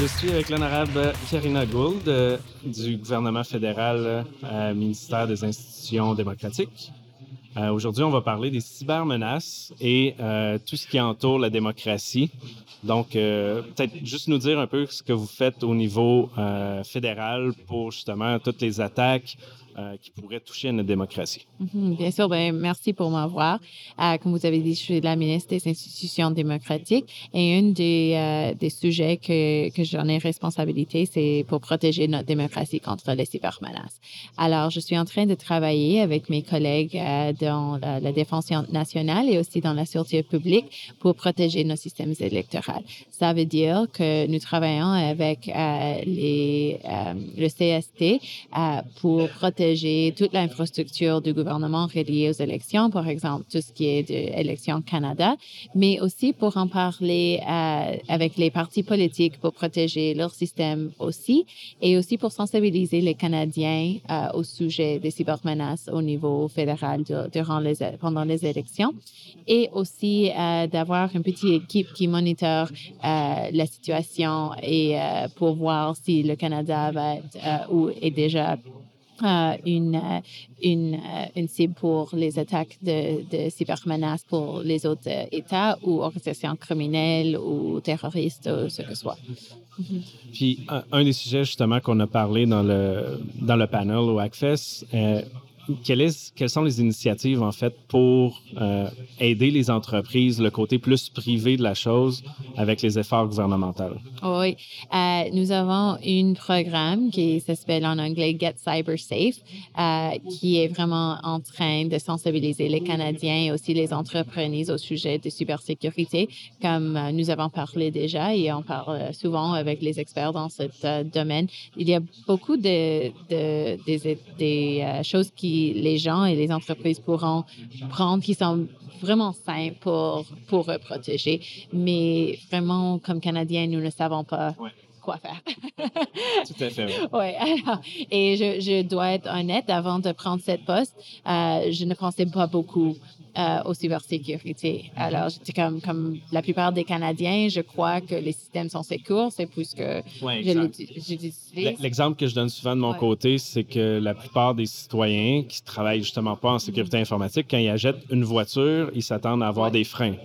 Je suis avec l'honorable Karina Gould euh, du gouvernement fédéral euh, ministère des institutions démocratiques. Euh, Aujourd'hui, on va parler des cybermenaces et euh, tout ce qui entoure la démocratie. Donc, euh, peut-être juste nous dire un peu ce que vous faites au niveau fédéral pour justement toutes les attaques qui pourraient toucher notre démocratie. Mhm, Bien sûr, ben, merci pour m'avoir. Comme vous avez dit, je suis la ministre des institutions démocratiques et un des, sujets que, j'en ai responsabilité, c'est pour protéger notre démocratie contre les cybermenaces. Alors, je suis en train de travailler avec mes collègues dans la, défense nationale et aussi dans la sûreté publique pour protéger nos systèmes électoraux. Ça veut dire que nous travaillons avec euh, les, euh, le CST euh, pour protéger toute l'infrastructure du gouvernement reliée aux élections, par exemple tout ce qui est de Élections Canada, mais aussi pour en parler euh, avec les partis politiques pour protéger leur système aussi, et aussi pour sensibiliser les Canadiens euh, au sujet des cybermenaces au niveau fédéral de- durant les, pendant les élections, et aussi euh, d'avoir une petite équipe qui monitore euh, la situation et euh, pour voir si le Canada va être ou est déjà une, une, une cible pour les attaques de, de cybermenaces pour les autres États ou organisations criminelles ou terroristes ou ce que ce soit. Puis, un, des sujets justement qu'on a parlé dans le, dans le panel au euh, quelles sont les initiatives en fait pour euh, aider les entreprises, le côté plus privé de la chose, avec les efforts gouvernementaux? Oui, Euh, nous avons un programme qui s'appelle en anglais Get Cyber Safe, euh, qui est vraiment en train de sensibiliser les Canadiens et aussi les entreprises au sujet de cybersécurité, comme nous avons parlé déjà et on parle souvent avec les experts dans ce domaine. Il y a beaucoup de, de- des, des choses qui les gens et les entreprises pourront prendre qui sont vraiment simples pour, pour protéger. Mais vraiment, comme Canadiens, nous ne savons pas. Quoi faire. Tout à fait. oui. Alors, et je, je dois être honnête, avant de prendre cette poste, euh, je ne pensais pas beaucoup euh, aux cybersécurité. Alors, j'étais comme, comme la plupart des Canadiens, je crois que les systèmes sont sécurs, c'est puisque Ouais, je L'exemple que je donne souvent de mon Ouais. côté, c'est que la plupart des citoyens qui travaillent justement pas en sécurité informatique, quand ils achètent une voiture, ils s'attendent à avoir Ouais. des freins.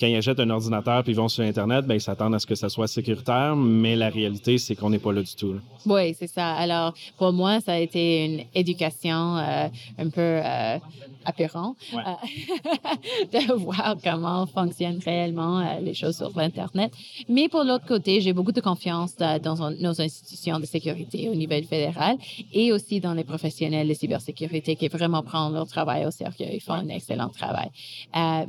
Quand ils achètent un ordinateur puis ils vont sur Internet, ben, ils s'attendent à ce que ça soit sécuritaire, mais la réalité, c'est qu'on n'est pas là du tout. là. Oui, c'est ça. Alors, pour moi, ça a été une éducation euh, un peu euh, Ouais. euh, de voir comment fonctionnent réellement euh, les choses sur l'Internet. Mais pour l'autre côté, j'ai beaucoup de confiance dans nos institutions de sécurité au niveau fédéral et aussi dans les professionnels de cybersécurité qui vraiment prennent leur travail au sérieux. Ils font un excellent travail.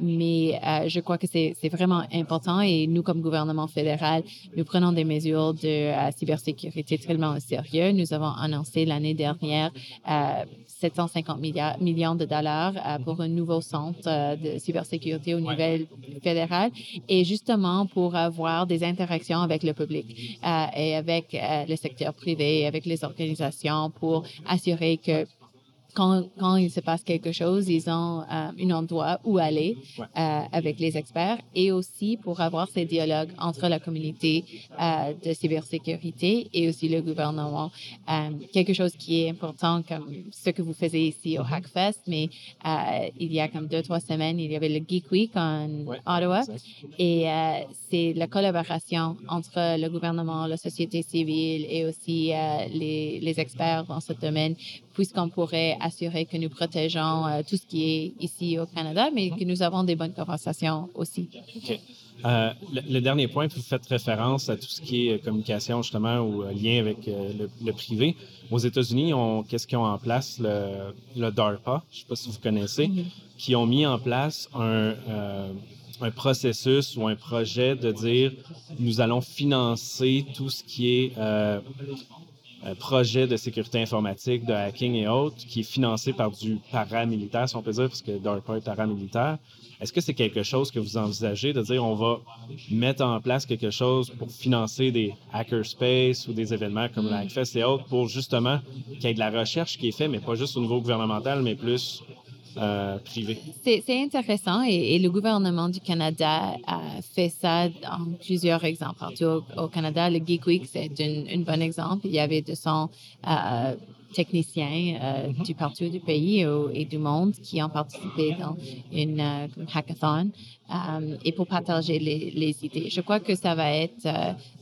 Mais je crois que c'est c'est vraiment important. Et nous, comme gouvernement fédéral, nous prenons des mesures de euh, cybersécurité tellement au sérieux. Nous avons annoncé l'année dernière euh, 750 milliards, millions de dollars euh, pour un nouveau centre euh, de cybersécurité au niveau fédéral. Et justement pour avoir des interactions avec le public euh, et avec euh, le secteur privé, avec les organisations pour assurer que quand, quand il se passe quelque chose, ils ont euh, un endroit où aller Ouais. euh, avec les experts et aussi pour avoir ces dialogues entre la communauté euh, de cybersécurité et aussi le gouvernement. Euh, quelque chose qui est important comme ce que vous faisiez ici au Hackfest, mais euh, il y a comme deux, trois semaines, il y avait le Geek Week en Ouais, Ottawa. Et euh, c'est la collaboration entre le gouvernement, la société civile et aussi euh, les, les experts dans ce domaine, puisqu'on pourrait assurer que nous protégeons euh, tout ce qui est ici au Canada, mais que nous avons des bonnes conversations aussi. OK. Euh, le, le dernier point, vous faites référence à tout ce qui est euh, communication, justement, ou lien avec le, le privé. Aux États-Unis, qu'est-ce qu'ils ont en place? Le, le DARPA, je ne sais pas si vous connaissez, qui ont mis en place un, un processus ou un projet de dire nous allons financer tout ce qui est euh, projet de sécurité informatique, de hacking et autres, qui est financé par du paramilitaire, si on peut dire, parce que DARPA est paramilitaire. Est-ce que c'est quelque chose que vous envisagez de dire on va mettre en place quelque chose pour financer des hackerspace ou des événements comme le Hackfest et autres pour justement qu'il y ait de la recherche qui est faite, mais pas juste au niveau gouvernemental, mais plus privée. C'est intéressant et, le gouvernement du Canada a fait ça dans plusieurs exemples. Au, Canada, le Geek Week, c'est un, bon exemple. Il y avait 200 techniciens euh, mm-hmm. du partout du pays et du monde qui ont participé dans une euh, hackathon euh, et pour partager les, les, idées. Je crois que ça va être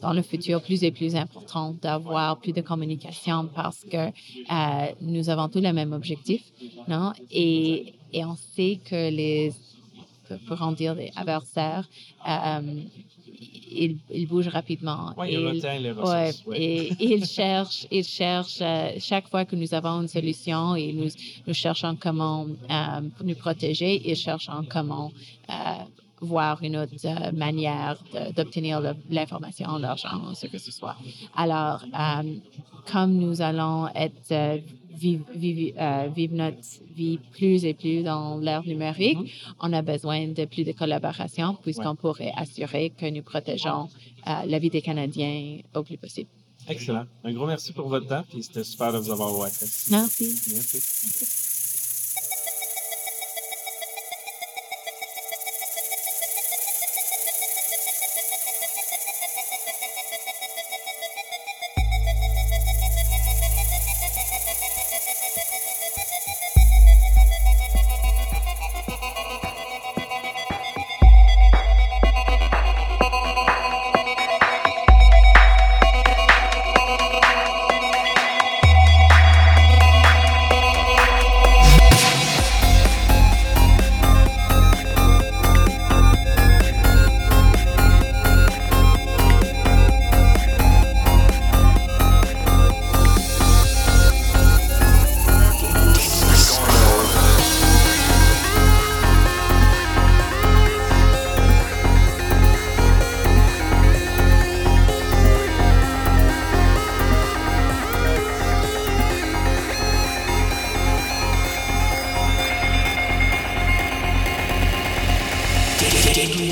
dans le futur plus et plus important d'avoir plus de communication parce que nous avons tous le même objectif, non? Et, et on sait que les, pour en dire, les adversaires, il, il bouge rapidement. Oui, il retient les ressources. Ouais, Et, il cherche, il cherche euh, chaque fois que nous avons une solution et nous, nous cherchons comment euh, nous protéger, il cherche comment euh, voir une autre manière d'obtenir l'information, l'argent, ce que ce soit. Alors, comme nous allons être vivre, vivre, notre vie plus et plus dans l'ère numérique, mm-hmm. on a besoin de plus de collaboration puisqu'on pourrait assurer que nous protégeons euh, la vie des Canadiens au plus possible. Excellent. Un gros merci pour votre temps et c'était super de vous avoir Merci. Merci.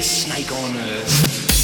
snake on earth.